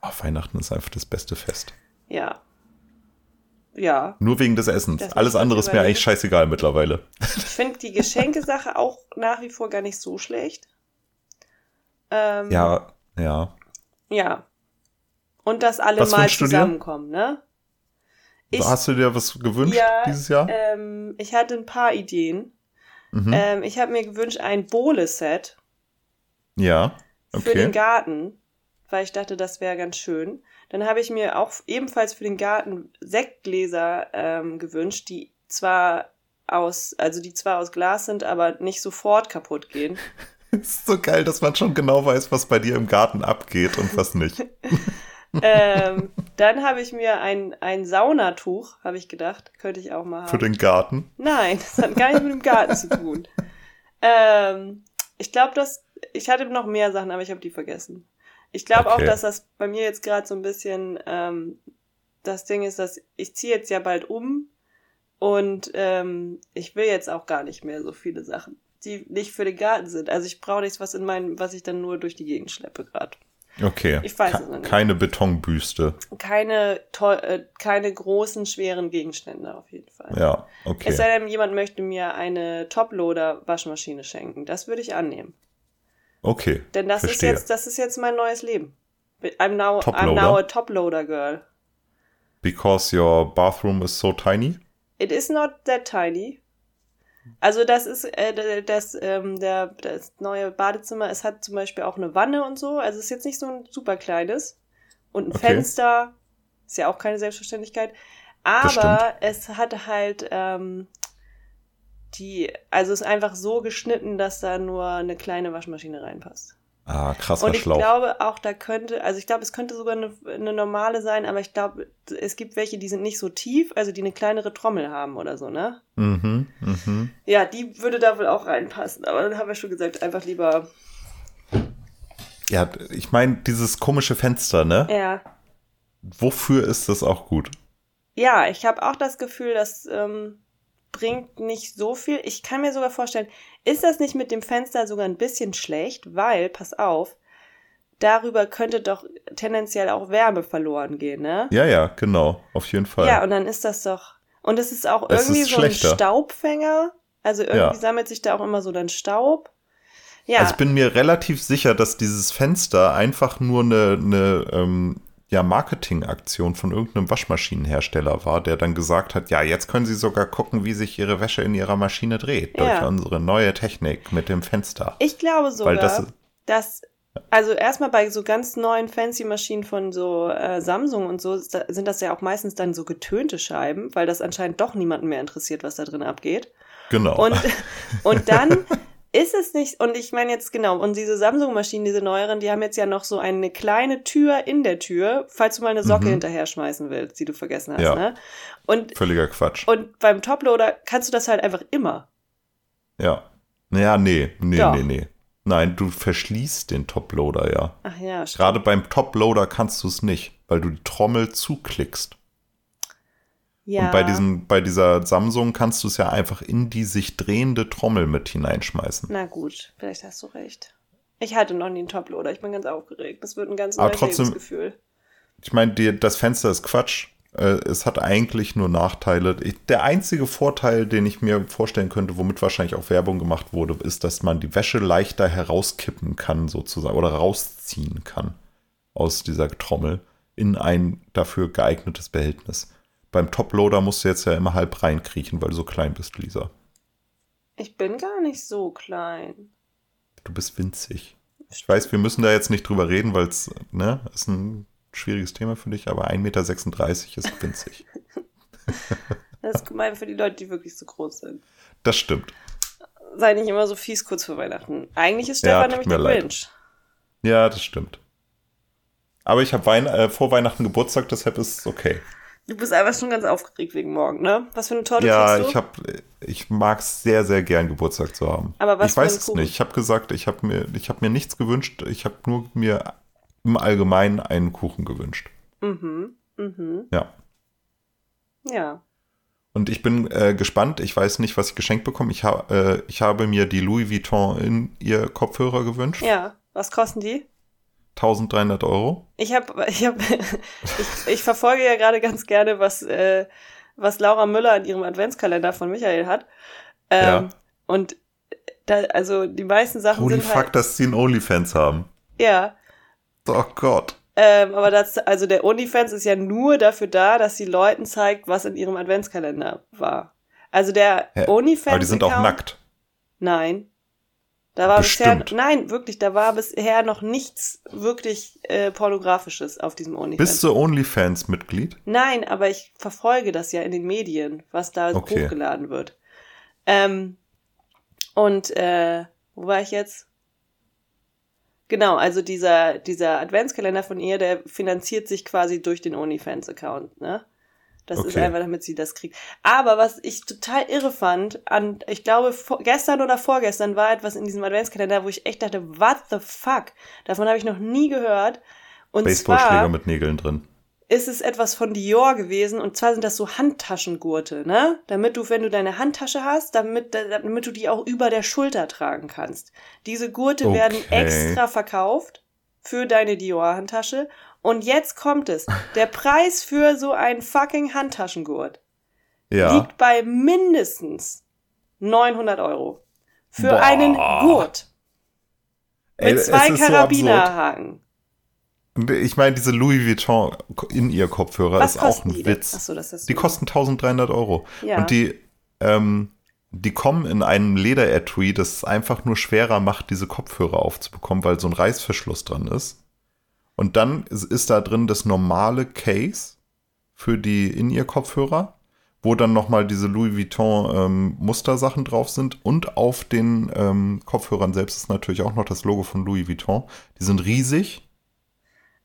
Oh, Weihnachten ist einfach das beste Fest. Ja. Ja. Nur wegen des Essens. Das Alles andere ist mir eigentlich scheißegal mittlerweile. Ich finde die Geschenkesache auch nach wie vor gar nicht so schlecht. Ähm, Ja, ja. Ja. Und dass alle Was mal zusammenkommen, ne? Ich, Hast du dir was gewünscht Ja, dieses Jahr? ähm, ich hatte ein paar Ideen. mhm. Ähm, ich habe mir gewünscht ein Bowle-Set ja, für den okay. Garten, weil ich dachte, das wäre ganz schön. Dann habe ich mir auch ebenfalls für den Garten Sektgläser ähm, gewünscht, die zwar aus, also die zwar aus Glas sind, aber nicht sofort kaputt gehen. ist so geil, dass man schon genau weiß, was bei dir im Garten abgeht und was nicht. ähm, dann habe ich mir ein, ein Saunatuch, habe ich gedacht, könnte ich auch mal haben. Für den Garten? Nein, das hat gar nichts mit dem Garten zu tun. Ähm, ich glaube, dass ich hatte noch mehr Sachen, aber ich habe die vergessen. Ich glaube okay. auch, dass das bei mir jetzt gerade so ein bisschen ähm, das Ding ist, dass ich ziehe jetzt ja bald um und ähm, ich will jetzt auch gar nicht mehr so viele Sachen, die nicht für den Garten sind. Also ich brauche nichts, was in meinen, was ich dann nur durch die Gegend schleppe gerade. Okay. Ich weiß Ke es nicht. Keine Betonbüste. Keine, äh, keine großen, schweren Gegenstände auf jeden Fall. Ja, okay. Es sei denn, jemand möchte mir eine Toploader-Waschmaschine schenken. Das würde ich annehmen. Okay. Denn das ist jetzt, das ist jetzt mein neues Leben. I'm now, I'm now a Toploader girl. Because your bathroom is so tiny? It is not that tiny. Also das ist äh, das, ähm, der, das neue Badezimmer, es hat zum Beispiel auch eine Wanne und so, also es ist jetzt nicht so ein super kleines. Und ein okay. Fenster, ist ja auch keine Selbstverständlichkeit. Aber es hat halt ähm, die, also ist einfach so geschnitten, dass da nur eine kleine Waschmaschine reinpasst. Ah, krass, Und ich Schlauch. glaube auch, da könnte, also ich glaube, es könnte sogar eine, eine normale sein, aber ich glaube, es gibt welche, die sind nicht so tief, also die eine kleinere Trommel haben oder so, ne? Mhm, mhm. Ja, die würde da wohl auch reinpassen, aber dann haben wir schon gesagt, einfach lieber. Ja, ich meine, dieses komische Fenster, ne? Ja. Wofür ist das auch gut? Ja, ich habe auch das Gefühl, dass ähm, bringt nicht so viel. Ich kann mir sogar vorstellen, ist das nicht mit dem Fenster sogar ein bisschen schlecht, weil, pass auf, darüber könnte doch tendenziell auch Wärme verloren gehen, ne? Ja, ja, genau, auf jeden Fall. Ja, und dann ist das doch. Und es ist auch irgendwie ist so ein Staubfänger. Also irgendwie ja. sammelt sich da auch immer so dann Staub. Ja. Also ich bin mir relativ sicher, dass dieses Fenster einfach nur eine, eine ähm, ja, Marketingaktion von irgendeinem Waschmaschinenhersteller war, der dann gesagt hat, ja, jetzt können Sie sogar gucken, wie sich Ihre Wäsche in Ihrer Maschine dreht ja. durch unsere neue Technik mit dem Fenster. Ich glaube sogar, das, dass also erstmal bei so ganz neuen fancy Maschinen von so äh, Samsung und so sind das ja auch meistens dann so getönte Scheiben, weil das anscheinend doch niemanden mehr interessiert, was da drin abgeht. Genau. Und, und dann ist es nicht, und ich meine jetzt genau, und diese Samsung-Maschinen, diese neueren, die haben jetzt ja noch so eine kleine Tür in der Tür, falls du mal eine Socke mhm. hinterher schmeißen willst, die du vergessen hast, ja. ne? Und, Völliger Quatsch. Und beim Toploader kannst du das halt einfach immer. Ja. Naja, nee, nee, Doch. nee, nee. Nein, du verschließt den Toploader ja. Ach ja, stimmt. Gerade beim Toploader kannst du es nicht, weil du die Trommel zuklickst. Ja. Und bei, diesem, bei dieser Samsung kannst du es ja einfach in die sich drehende Trommel mit hineinschmeißen. Na gut, vielleicht hast du recht. Ich hatte noch nie einen Toploader, ich bin ganz aufgeregt. Das wird ein ganz neues trotzdem, Gefühl. Ich meine, das Fenster ist Quatsch. Äh, es hat eigentlich nur Nachteile. Der einzige Vorteil, den ich mir vorstellen könnte, womit wahrscheinlich auch Werbung gemacht wurde, ist, dass man die Wäsche leichter herauskippen kann, sozusagen, oder rausziehen kann aus dieser Trommel in ein dafür geeignetes Behältnis. Beim Toploader musst du jetzt ja immer halb reinkriechen, weil du so klein bist, Lisa. Ich bin gar nicht so klein. Du bist winzig. Ich weiß, wir müssen da jetzt nicht drüber reden, weil es, ne, ist ein schwieriges Thema für dich, aber 1,36 Meter ist winzig. das ist gemein für die Leute, die wirklich so groß sind. Das stimmt. Sei nicht immer so fies kurz vor Weihnachten. Eigentlich ist Stefan ja, nämlich der Grinch. Ja, das stimmt. Aber ich habe Wein äh, vor Weihnachten Geburtstag, deshalb ist es okay. Du bist einfach schon ganz aufgeregt wegen morgen, ne? Was für eine Torte ja, kriegst du? Ja, ich ich mag es sehr, sehr gern, Geburtstag zu haben. Aber was Ich weiß es nicht. Ich habe gesagt, ich habe mir, hab mir nichts gewünscht. Ich habe nur mir im Allgemeinen einen Kuchen gewünscht. Mhm, mhm. Ja. Ja. Und ich bin äh, gespannt. Ich weiß nicht, was ich geschenkt bekomme. Ich, ha äh, ich habe mir die Louis Vuitton in ihr Kopfhörer gewünscht. Ja. Was kosten die? 1300 Euro? Ich habe, ich, hab, ich, ich, verfolge ja gerade ganz gerne, was, äh, was Laura Müller in ihrem Adventskalender von Michael hat. Ähm, ja. Und da, also die meisten Sachen Holy sind fuck, halt, dass sie einen Onlyfans haben. Ja. Oh Gott. Ähm, aber das, also der OnlyFans ist ja nur dafür da, dass sie Leuten zeigt, was in ihrem Adventskalender war. Also der ja, OnlyFans. Aber die sind auch nackt. Nein. Da war Bestimmt. bisher, nein, wirklich, da war bisher noch nichts wirklich äh, pornografisches auf diesem OnlyFans. Bist du OnlyFans-Mitglied? Nein, aber ich verfolge das ja in den Medien, was da okay. hochgeladen wird. Ähm, und äh, wo war ich jetzt? Genau, also dieser, dieser Adventskalender von ihr, der finanziert sich quasi durch den OnlyFans-Account, ne? Das okay. ist einfach, damit sie das kriegt. Aber was ich total irre fand, an, ich glaube, vor, gestern oder vorgestern war etwas in diesem Adventskalender, wo ich echt dachte, what the fuck? Davon habe ich noch nie gehört. Und Baseballschläger mit Nägeln drin ist es etwas von Dior gewesen und zwar sind das so Handtaschengurte, ne? Damit du, wenn du deine Handtasche hast, damit, damit du die auch über der Schulter tragen kannst. Diese Gurte okay. werden extra verkauft für deine Dior-Handtasche und jetzt kommt es. Der Preis für so einen fucking Handtaschengurt ja. liegt bei mindestens 900 Euro. Für Boah. einen Gurt. Mit Ey, zwei Karabinerhaken. So ich meine, diese Louis Vuitton in ihr Kopfhörer Was ist auch ein die Witz. Ist die kosten 1300 Euro. Ja. Und die, ähm, die kommen in einem Lederetui, das es einfach nur schwerer macht, diese Kopfhörer aufzubekommen, weil so ein Reißverschluss dran ist. Und dann ist da drin das normale Case für die In-Ear-Kopfhörer, wo dann nochmal diese Louis Vuitton ähm, Mustersachen drauf sind. Und auf den ähm, Kopfhörern selbst ist natürlich auch noch das Logo von Louis Vuitton. Die sind riesig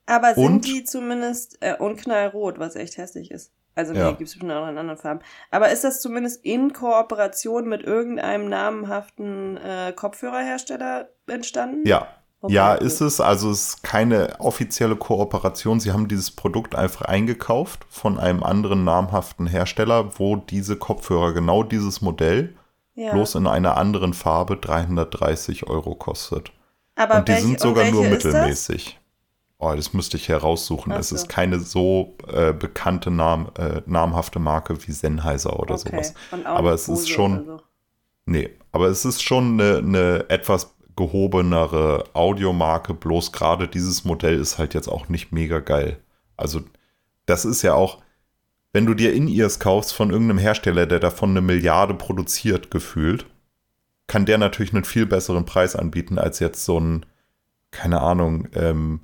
aber sind und, die zumindest, äh, und knallrot, was echt hässlich ist. Also nee, ja. gibt es bestimmt auch in anderen Farben. Aber ist das zumindest in Kooperation mit irgendeinem namenhaften äh, Kopfhörerhersteller entstanden? Ja. Ja, ist es. Also es ist keine offizielle Kooperation. Sie haben dieses Produkt einfach eingekauft von einem anderen namhaften Hersteller, wo diese Kopfhörer genau dieses Modell ja. bloß in einer anderen Farbe 330 Euro kostet. Aber und die welch, sind sogar nur mittelmäßig. Oh, das müsste ich heraussuchen. So. Es ist keine so äh, bekannte Nam äh, namhafte Marke wie Sennheiser oder okay. sowas. Aber es ist schon. So. Nee, aber es ist schon eine, eine etwas gehobenere Audiomarke. Bloß gerade dieses Modell ist halt jetzt auch nicht mega geil. Also, das ist ja auch, wenn du dir In-Ears kaufst von irgendeinem Hersteller, der davon eine Milliarde produziert, gefühlt, kann der natürlich einen viel besseren Preis anbieten als jetzt so ein, keine Ahnung, ähm,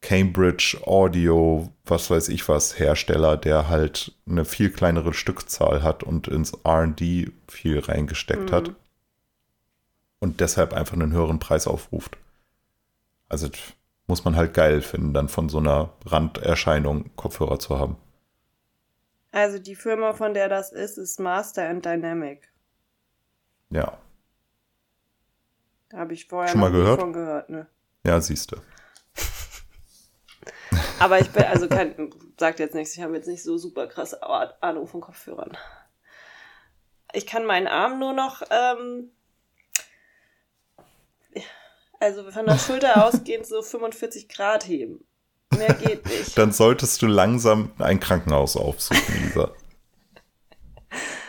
Cambridge Audio, was weiß ich was, Hersteller, der halt eine viel kleinere Stückzahl hat und ins RD viel reingesteckt mhm. hat und deshalb einfach einen höheren Preis aufruft. Also muss man halt geil finden, dann von so einer Randerscheinung Kopfhörer zu haben. Also die Firma, von der das ist, ist Master and Dynamic. Ja. Da habe ich vorher Schon mal gehört? von gehört, ne? Ja, siehst du. Aber ich bin, also kein, sagt jetzt nichts, ich habe jetzt nicht so super krasse Ahnung von Kopfhörern. Ich kann meinen Arm nur noch, ähm, also von der Schulter ausgehend so 45 Grad heben. Mehr geht nicht. Dann solltest du langsam ein Krankenhaus aufsuchen, Lisa.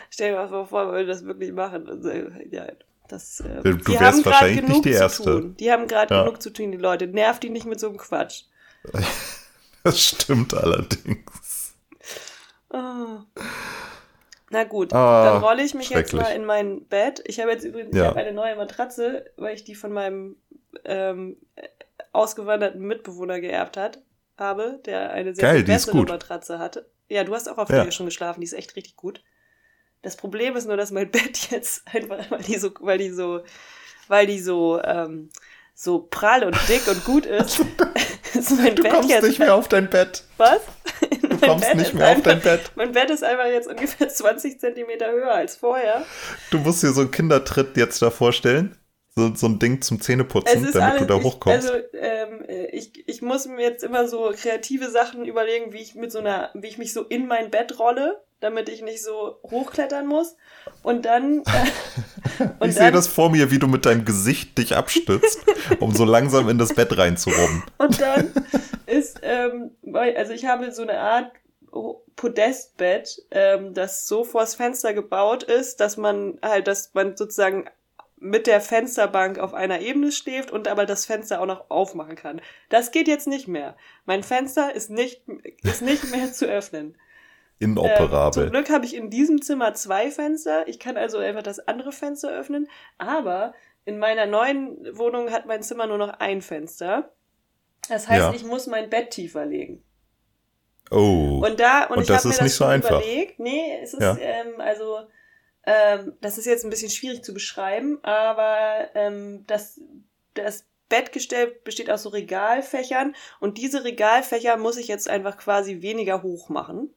Stell dir mal vor, wenn wir das wirklich machen. Also, ja, das, äh, du die wärst wahrscheinlich nicht die Erste. Die haben gerade ja. genug zu tun, die Leute. Nervt die nicht mit so einem Quatsch. Das stimmt allerdings. Oh. Na gut, ah, dann rolle ich mich jetzt mal in mein Bett. Ich habe jetzt übrigens ja. hab eine neue Matratze, weil ich die von meinem ähm, ausgewanderten Mitbewohner geerbt hat, habe, der eine sehr Geil, viel bessere Matratze hatte. Ja, du hast auch auf ja. der schon geschlafen, die ist echt richtig gut. Das Problem ist nur, dass mein Bett jetzt einfach, weil die so, weil die so, weil die so, ähm, so prall und dick und gut ist, ist mein du Bett kommst jetzt nicht mehr auf dein Bett. Was? Du kommst Bett nicht mehr einfach, auf dein Bett. Mein Bett ist einfach jetzt ungefähr 20 Zentimeter höher als vorher. Du musst dir so einen Kindertritt jetzt da vorstellen. So, so ein Ding zum Zähneputzen, damit alles, du da hochkommst. Ich, also ähm, ich, ich muss mir jetzt immer so kreative Sachen überlegen, wie ich mit so einer, wie ich mich so in mein Bett rolle damit ich nicht so hochklettern muss. Und dann. Äh, und ich sehe das vor mir, wie du mit deinem Gesicht dich abstützt, um so langsam in das Bett reinzurobben. Und dann ist, ähm, also ich habe so eine Art Podestbett, ähm, das so vors Fenster gebaut ist, dass man halt, dass man sozusagen mit der Fensterbank auf einer Ebene schläft und aber das Fenster auch noch aufmachen kann. Das geht jetzt nicht mehr. Mein Fenster ist nicht, ist nicht mehr zu öffnen. Inoperabel. Ähm, zum Glück habe ich in diesem Zimmer zwei Fenster. Ich kann also einfach das andere Fenster öffnen. Aber in meiner neuen Wohnung hat mein Zimmer nur noch ein Fenster. Das heißt, ja. ich muss mein Bett tiefer legen. Oh. Und da, und, und ich habe mir das so schon einfach. überlegt. Nee, es ist, ja. ähm, also, ähm, das ist jetzt ein bisschen schwierig zu beschreiben, aber ähm, das, das Bettgestell besteht aus so Regalfächern und diese Regalfächer muss ich jetzt einfach quasi weniger hoch machen.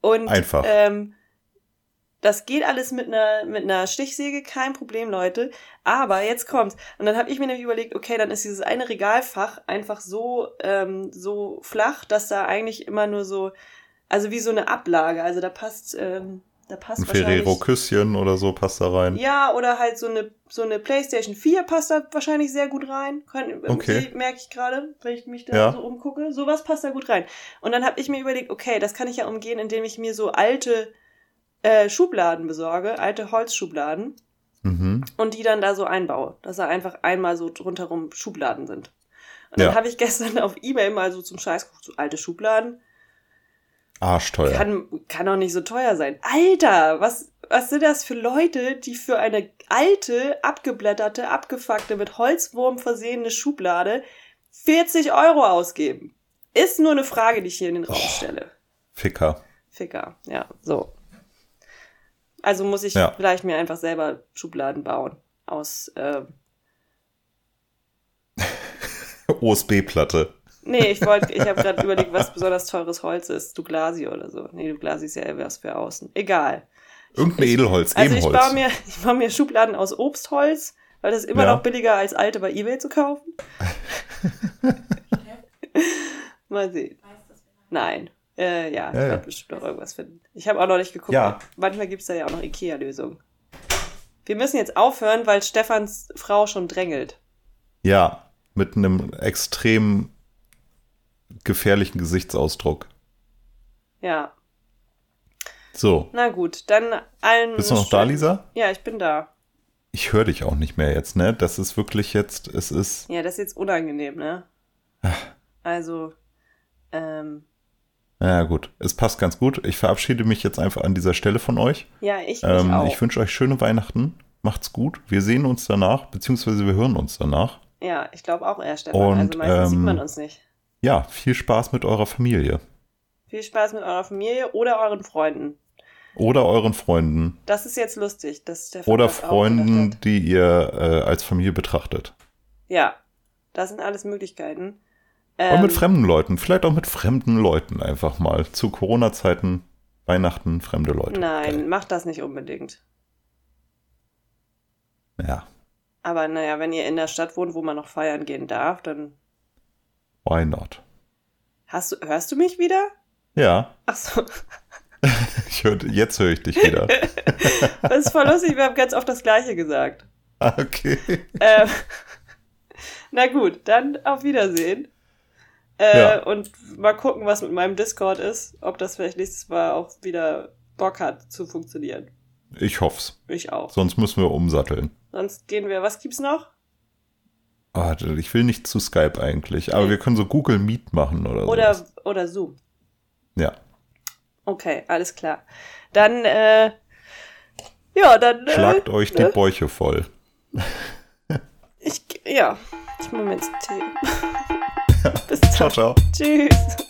Und Einfach. Ähm, das geht alles mit einer, mit einer Stichsäge, kein Problem, Leute. Aber jetzt kommt's. Und dann habe ich mir nämlich überlegt, okay, dann ist dieses eine Regalfach einfach so, ähm, so flach, dass da eigentlich immer nur so, also wie so eine Ablage. Also da passt, ähm, da passt Ein Ferrero-Küsschen oder so passt da rein. Ja, oder halt so eine, so eine PlayStation 4 passt da wahrscheinlich sehr gut rein. Kann, Okay. Merke ich gerade, wenn ich mich da Ja. so umgucke. Sowas passt da gut rein. Und dann habe ich mir überlegt, okay, das kann ich ja umgehen, indem ich mir so alte äh, Schubladen besorge, alte Holzschubladen Mhm. und die dann da so einbaue, dass da einfach einmal so rundherum Schubladen sind. Und dann Ja. habe ich gestern auf Ebay mal so zum Scheiß geguckt, so alte Schubladen. Arschteuer. Kann, kann doch nicht so teuer sein. Alter, was, was sind das für Leute, die für eine alte, abgeblätterte, abgefuckte, mit Holzwurm versehene Schublade 40 Euro ausgeben? Ist nur eine Frage, die ich hier in den Raum Oh. stelle. Ficker. Ficker, ja, so. Also muss ich Ja. vielleicht mir einfach selber Schubladen bauen. Aus, ähm, OSB-Platte. Nee, ich wollte, ich habe gerade überlegt, was besonders teures Holz ist. Douglasi oder so. Nee, Douglasi ist ja eher was für außen. Egal. Irgendein Edelholz, Also ich Ebenholz. baue, mir, ich baue mir Schubladen aus Obstholz, weil das ist immer Ja. noch billiger als alte bei Ebay zu kaufen. Mal sehen. Nein. Äh, ja, ich Ja, ja. werde bestimmt noch irgendwas finden. Ich habe auch noch nicht geguckt. Ja. Manchmal gibt's da ja auch noch Ikea-Lösungen. Wir müssen jetzt aufhören, weil Stefans Frau schon drängelt. Ja, mit einem extrem gefährlichen Gesichtsausdruck. Ja. So, Na gut, dann allen. bist du noch da, Lisa? Ja, ich bin da. Ich höre dich auch nicht mehr jetzt, ne? Das ist wirklich jetzt, es ist. Ja, das ist jetzt unangenehm, ne? Also, ähm, Ja, gut. Es passt ganz gut. Ich verabschiede mich jetzt einfach an dieser Stelle von euch. ja, ich, Ähm, auch. ich wünsche euch schöne Weihnachten. Macht's gut. Wir sehen uns danach, beziehungsweise wir hören uns danach. ja, ich glaube auch eher, Stefan. Und, also meistens sieht ähm, man uns nicht. Ja, viel Spaß mit eurer Familie. Viel Spaß mit eurer Familie oder euren Freunden. Oder euren Freunden. Das ist jetzt lustig, dass Stefan Oder Freunden, die ihr äh, als Familie betrachtet. Ja, das sind alles Möglichkeiten. Und Ähm, mit fremden Leuten. Vielleicht auch mit fremden Leuten einfach mal. Zu Corona-Zeiten, Weihnachten, fremde Leute. Nein, Geil. macht das nicht unbedingt. Ja, Aber naja, wenn ihr in der Stadt wohnt, wo man noch feiern gehen darf, dann why not? hast du, hörst du mich wieder? Ja, Ach so, ich hör, jetzt höre ich dich wieder. das ist voll lustig, wir haben ganz oft das Gleiche gesagt. Ah, okay. Ähm, na gut, dann auf Wiedersehen. Äh, Ja. Und mal gucken, was mit meinem Discord ist. Ob das vielleicht nächstes Mal auch wieder Bock hat zu funktionieren. Ich hoff's. Ich auch. Sonst müssen wir umsatteln. Sonst gehen wir, was gibt's noch? Ah, ich will nicht zu Skype eigentlich, aber wir können so Google Meet machen oder so. Oder, oder Zoom. Ja. Okay, alles klar. Dann, äh, ja, dann. Äh, Schlagt euch die ne? Bäuche voll. Ich, ja, ich mache mir jetzt Tee. Bis Ciao, dann. ciao. Tschüss.